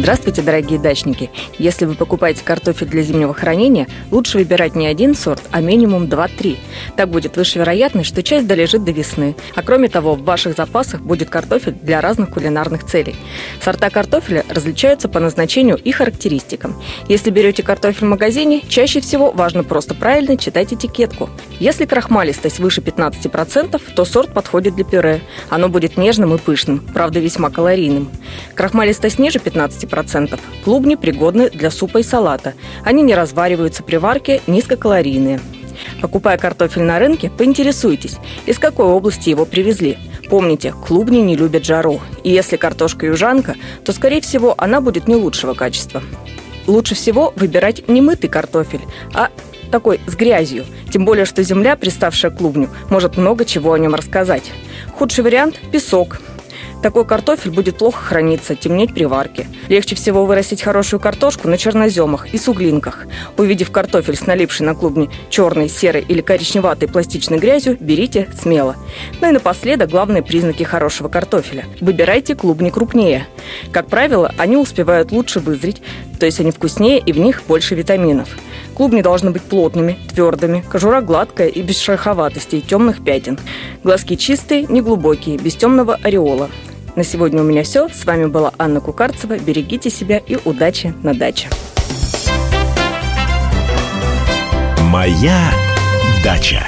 Здравствуйте, дорогие дачники! Если вы покупаете картофель для зимнего хранения, лучше выбирать не один сорт, а минимум 2-3. Так будет выше вероятность, что часть долежит до весны. А кроме того, в ваших запасах будет картофель для разных кулинарных целей. Сорта картофеля различаются по назначению и характеристикам. Если берете картофель в магазине, чаще всего важно просто правильно читать этикетку. Если крахмалистость выше 15%, то сорт подходит для пюре. Оно будет нежным и пышным, правда весьма калорийным. Крахмалистость ниже 15% 10%. Клубни пригодны для супа и салата. Они не развариваются при варке, низкокалорийные. Покупая картофель на рынке, поинтересуйтесь, из какой области его привезли. Помните, клубни не любят жару, и если картошка южанка, то, скорее всего, она будет не лучшего качества. Лучше всего выбирать не мытый картофель, а такой с грязью. Тем более, что земля, приставшая к клубню, может много чего о нем рассказать. Худший вариант – песок. Такой картофель будет плохо храниться, темнеть при варке. Легче всего вырастить хорошую картошку на черноземах и суглинках. Увидев картофель с налипшей на клубни черной, серой или коричневатой пластичной грязью, берите смело. Ну и напоследок главные признаки хорошего картофеля. Выбирайте клубни крупнее. Как правило, они успевают лучше вызреть, то есть они вкуснее и в них больше витаминов. Клубни должны быть плотными, твердыми, кожура гладкая и без шероховатостей, темных пятен. Глазки чистые, неглубокие, без темного ореола. На сегодня у меня все. С вами была Анна Кукарцева. Берегите себя и удачи на даче. Моя дача.